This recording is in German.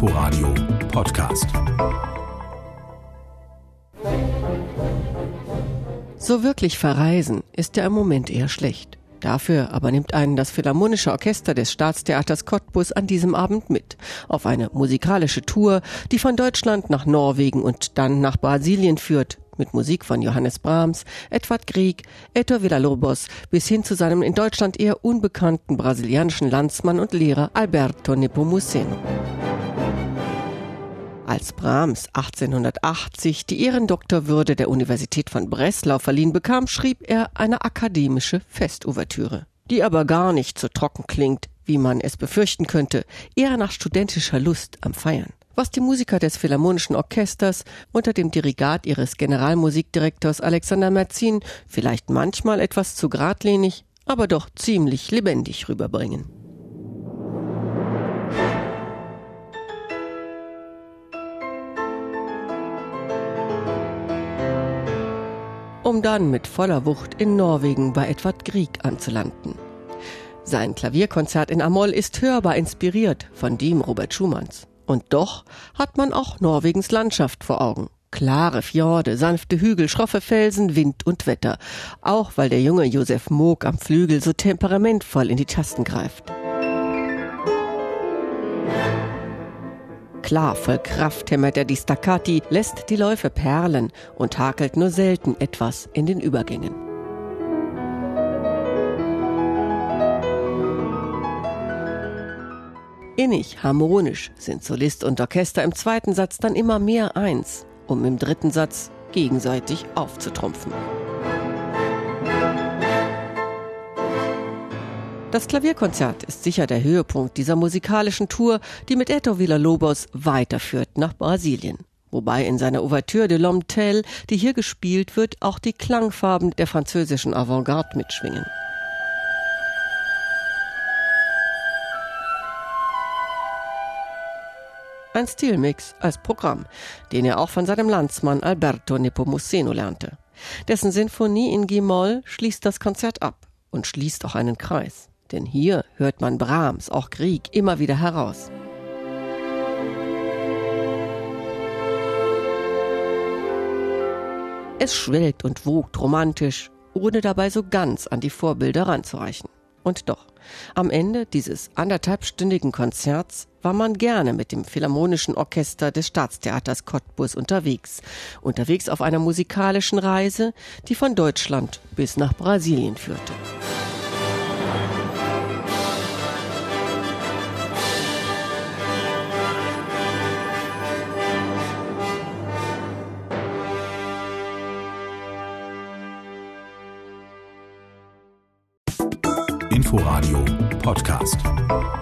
Inforadio Podcast. So wirklich verreisen ist ja im Moment eher schlecht. Dafür aber nimmt einen das Philharmonische Orchester des Staatstheaters Cottbus an diesem Abend mit auf eine musikalische Tour, die von Deutschland nach Norwegen und dann nach Brasilien führt, mit Musik von Johannes Brahms, Edward Grieg, Ettore Villalobos bis hin zu seinem in Deutschland eher unbekannten brasilianischen Landsmann und Lehrer Alberto Nepomuceno. Als Brahms 1880 die Ehrendoktorwürde der Universität von Breslau verliehen bekam, schrieb er eine akademische Festouvertüre, die aber gar nicht so trocken klingt, wie man es befürchten könnte, eher nach studentischer Lust am Feiern. Was die Musiker des Philharmonischen Orchesters unter dem Dirigat ihres Generalmusikdirektors Alexander Merzin vielleicht manchmal etwas zu geradlinig, aber doch ziemlich lebendig rüberbringen. Dann mit voller Wucht in Norwegen bei Edvard Grieg anzulanden. Sein Klavierkonzert in Amol ist hörbar inspiriert von dem Robert Schumanns. Und doch hat man auch Norwegens Landschaft vor Augen. Klare Fjorde, sanfte Hügel, schroffe Felsen, Wind und Wetter. Auch weil der junge Josef Moog am Flügel so temperamentvoll in die Tasten greift. Klar, voll Kraft hämmert er die Staccati, lässt die Läufe perlen und hakelt nur selten etwas in den Übergängen. Innig, harmonisch sind Solist und Orchester im zweiten Satz dann immer mehr eins, um im dritten Satz gegenseitig aufzutrumpfen. Das Klavierkonzert ist sicher der Höhepunkt dieser musikalischen Tour, die mit Eto Villa-Lobos weiterführt nach Brasilien. Wobei in seiner Ouverture de l'Homme Tel, die hier gespielt wird, auch die Klangfarben der französischen Avantgarde mitschwingen. Ein Stilmix als Programm, den er auch von seinem Landsmann Alberto Nepomuceno lernte. Dessen Sinfonie in G-Moll schließt das Konzert ab und schließt auch einen Kreis. Denn hier hört man Brahms, auch Grieg, immer wieder heraus. Es schwelgt und wogt romantisch, ohne dabei so ganz an die Vorbilder ranzureichen. Und doch, am Ende dieses anderthalbstündigen Konzerts war man gerne mit dem Philharmonischen Orchester des Staatstheaters Cottbus unterwegs. Unterwegs auf einer musikalischen Reise, die von Deutschland bis nach Brasilien führte. Inforadio Podcast.